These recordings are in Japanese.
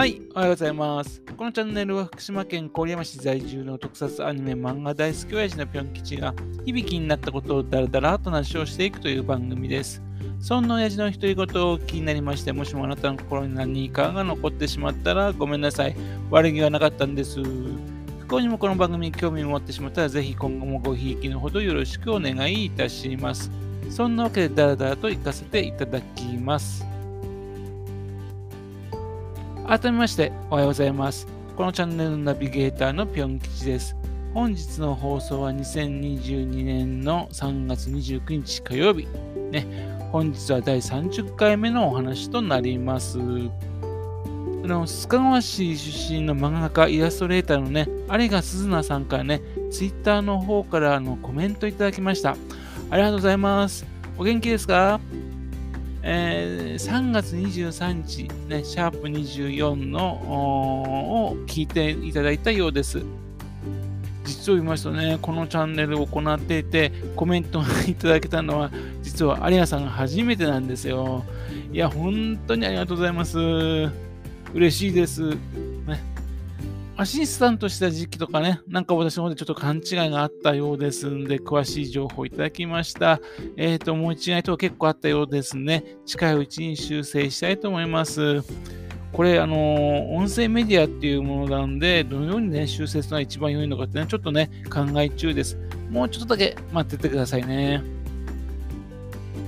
はい、おはようございます。このチャンネルは福島県郡山市在住の特撮アニメ漫画大好き親父のぴょん吉が響きになったことをだらだらと話をしていくという番組です。そんな親父の独り言を気になりまして、もしもあなたの心に何かが残ってしまったらごめんなさい。悪気はなかったんです。不幸にもこの番組に興味を持ってしまったら、ぜひ今後もごひいきのほどよろしくお願いいたします。そんなわけでダラダラと行かせていただきます。改めましておはようございます。このチャンネルのナビゲーターのぴょん吉です。本日の放送は2022年の3月29日火曜日。ね、本日は第30回目のお話となります。あの、須賀川市出身の漫画家、イラストレーターのね、有賀鈴菜さんからね、ツイッターの方からのコメントいただきました。ありがとうございます。お元気ですか？えー、3月23日、ね、シャープ24のを聞いていただいたようです。実を言いますとね、このチャンネルを行っていて、コメントをいただけたのは、実は有賀さんが初めてなんですよ。いや、本当にありがとうございます。嬉しいです。アシスタントした時期とかね、なんか私の方でちょっと勘違いがあったようですんで、詳しい情報をいただきました。えっ、ー、と、思い違いとか結構あったようですね。近いうちに修正したいと思います。これ、あの音声メディアっていうものなんで、どのようにね、修正するのが一番良いのかってね、ちょっとね、考え中です。もうちょっとだけ待っててくださいね。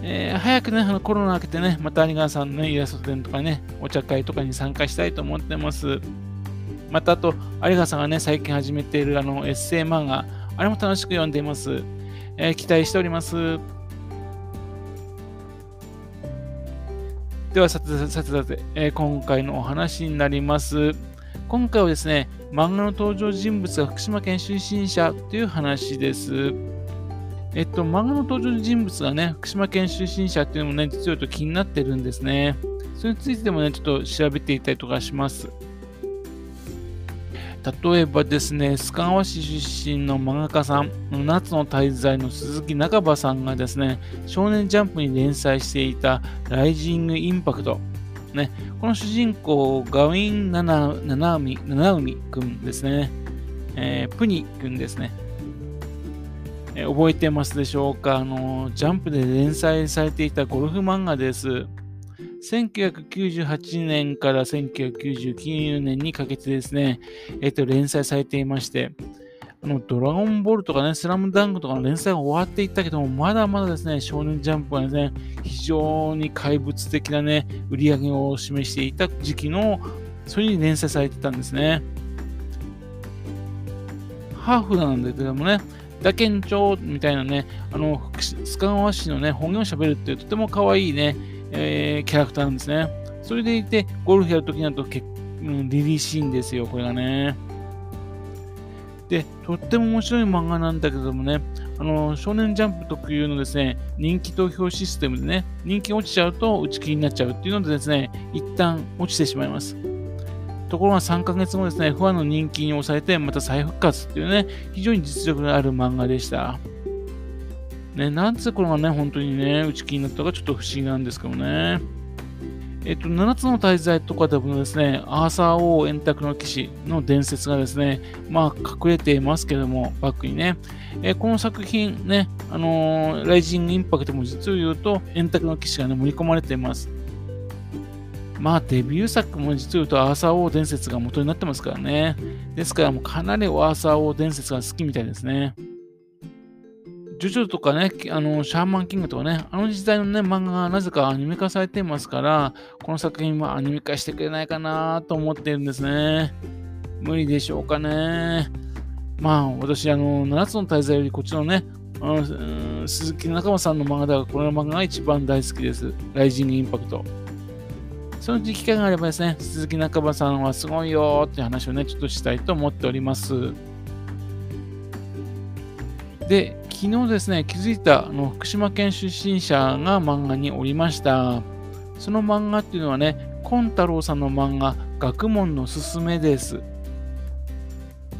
えー、早くね、あのコロナ明けてね、また有川さんの、ね、イラスト展とかね、お茶会とかに参加したいと思ってます。またあと、有賀さんがね、最近始めているあのエッセイ漫画、あれも楽しく読んでいます。えー、期待しております。では、さてさてさて、えー、今回のお話になります。今回はですね、漫画の登場人物が福島県出身者という話です。えっと、漫画の登場人物がね、福島県出身者っていうのもね、実はと気になってるんですね。それについてもね、ちょっと調べていたりとかします。例えばですね、須賀川市出身の漫画家さん、夏の滞在の鈴木中場さんがですね、少年ジャンプに連載していたライジングインパクト。ね、この主人公、ガウィン・ナナナウミナウミ君ですね、えー、プニ君ですね、えー、覚えてますでしょうか？あの、ジャンプで連載されていたゴルフ漫画です。1998年から1999年にかけてですね、えっと、連載されていまして、あの、ドラゴンボールとかね、スラムダンクとかの連載が終わっていったけども、まだまだですね、少年ジャンプがですね、非常に怪物的なね、売り上げを示していた時期の、それに連載されてたんですね。ハーフなんだけどもね、打剣長みたいなね、あの、須賀川市のね、本業を喋るっていうとても可愛いね、えー、キャラクターなんですね。それでいて、ゴルフやるときになると、うん、リリーしいんですよ、これがね。で、とっても面白い漫画なんだけどもね、あの、少年ジャンプ特有のですね、人気投票システムでね、人気落ちちゃうと打ち切りになっちゃうっていうのでですね、一旦落ちてしまいます。ところが3ヶ月後ですね、ファンの人気に抑えて、また再復活っていうね、非常に実力のある漫画でした。ね、なぜこれがね、本当にね、打ち切りになったかちょっと不思議なんですけどね。えっと、7つの大罪とかでもですね、アーサー王円卓の騎士の伝説がですね、まあ隠れていますけども、バックにね、え、この作品ね、あのー、ライジングインパクトも実を言うと、円卓の騎士がね、盛り込まれています。まあデビュー作も実を言うとアーサー王伝説が元になってますからね。ですからもうかなりアーサー王伝説が好きみたいですね。ジョジョとかね、あの、シャーマンキングとかね、あの時代のね、漫画がなぜかアニメ化されていますから、この作品はアニメ化してくれないかなと思っているんですね。無理でしょうかね。まあ、私、あの、7つの大罪よりこっちのね、あの鈴木仲間さんの漫画では、この漫画が一番大好きです。ライジングインパクト。そのうち機会があればですね、鈴木仲間さんはすごいよって話をね、ちょっとしたいと思っております。で、昨日ですね、気づいたあの福島県出身者が漫画におりました。その漫画っていうのはね、コン太郎さんの漫画、学問のすすめです。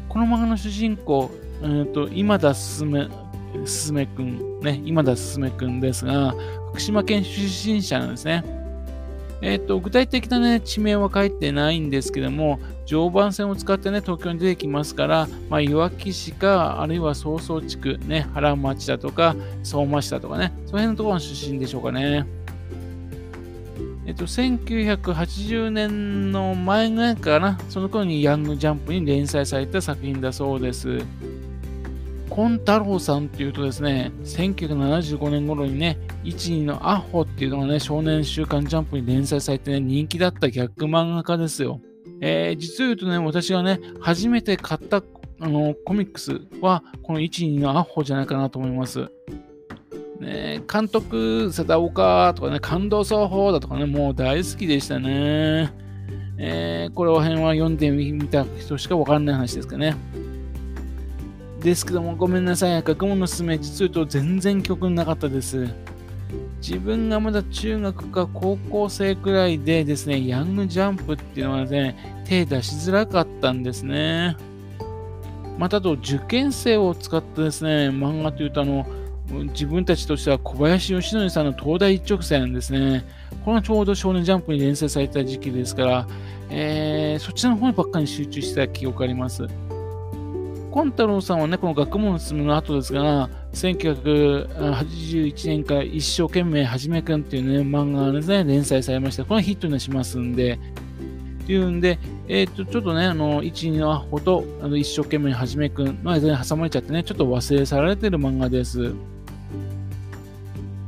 この漫画の主人公、えーと、今田すすめ、すすめくん、ね、今田すすめくんですが、福島県出身者なんですね。えっ、と、具体的なね、地名は書いてないんですけども、常磐線を使ってね、東京に出てきますから、まあ、いわき市か、あるいは曹操地区、ね、原町だとか、相馬市だとかね、その辺のところの出身でしょうかね。えっと、1980年の前ぐらいかな、その頃にヤングジャンプに連載された作品だそうです。コン太郎さんっていうとですね、1975年頃にね、12のアホっていうのがね、少年週刊ジャンプに連載されてね、人気だった逆漫画家ですよ。えー、実を言うとね、私がね、初めて買ったあのコミックスは、この12のアホじゃないかなと思います。ね、監督、佐田岡とかね、感動奏法だとかね、もう大好きでしたね。えー、これら辺は読んでみた人しかわからない話ですかね。ですけども、ごめんなさい。学問のすすめ、実を言うと全然曲なかったです。自分がまだ中学か高校生くらいでですね、ヤングジャンプっていうのはね、手出しづらかったんですね。またあと、受験生を使ったですね、漫画というと、あの、自分たちとしては小林義則さんの東大一直線ですね。これはちょうど少年ジャンプに連載された時期ですから、えー、そちらの方にばっかり集中した記憶があります。コン太郎さんはね、この学問の進むの後ですが、1981年から一生懸命はじめくんっていうね、漫画がですね、連載されました。これはヒットにしますんで、っていうんで、えっ、と、ちょっとね、あの、一二のアホと、あの、一生懸命はじめくんの間に挟まれちゃってね、ちょっと忘れ去られてる漫画です。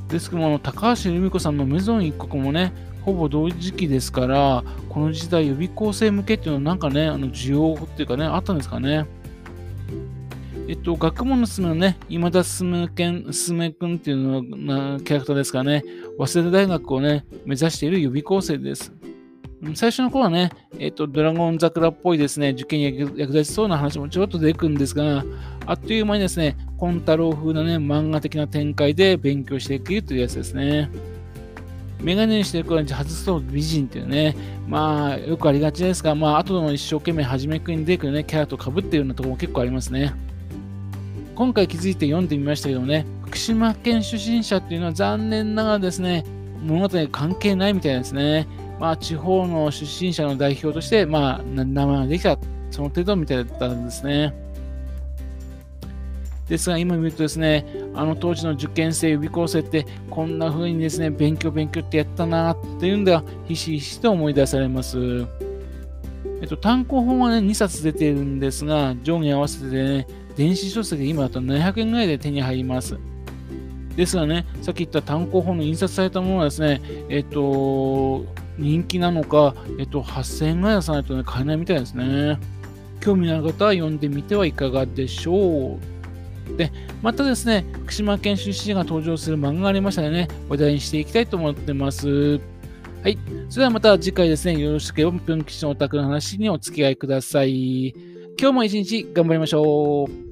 ですけども、高橋留美子さんのメゾン一国もね、ほぼ同時期ですから、この時代予備校生向けっていうのはなんかね、あの需要っていうかね、あったんですかね。えっと、学問のすめのね、今田すめくん、すめくんっていうのなキャラクターですからね、早稲田大学をね、目指している予備校生です。最初の頃はね、えっと、ドラゴン桜っぽいですね、受験に役立ちそうな話もちょっと出てくるんですが、あっという間にですね、コン太郎風なね、漫画的な展開で勉強していくというやつですね。メガネにしてる子に外すと美人っていうね、まあ、よくありがちですが、まあ、後の一生懸命初めくに出てくるね、キャラと被ってるようなところも結構ありますね。今回気づいて読んでみましたけどもね、福島県出身者っていうのは残念ながらですね、物語に関係ないみたいですね。まあ、地方の出身者の代表として、まあ、名前ができた、その程度みたいだったんですね。ですが、今見るとですね、あの当時の受験生、予備校生って、こんな風にですね、勉強勉強ってやったなっていうんでは、ひしひしと思い出されます。えっと、単行本はね、2冊出ているんですが、上下合わせてね、電子書籍今だと700円ぐらいで手に入ります。ですがね、さっき言った単行本の印刷されたものはですね、えっと、人気なのか、えっと、8000円ぐらい出さないとね、買えないみたいですね。興味のある方は読んでみてはいかがでしょう。で、またですね、福島県出身が登場する漫画がありましたのでね、話題にしていきたいと思ってます。はい。それではまた次回ですね、よろしければ、ぴょん吉のお宅の話にお付き合いください。今日も一日頑張りましょう。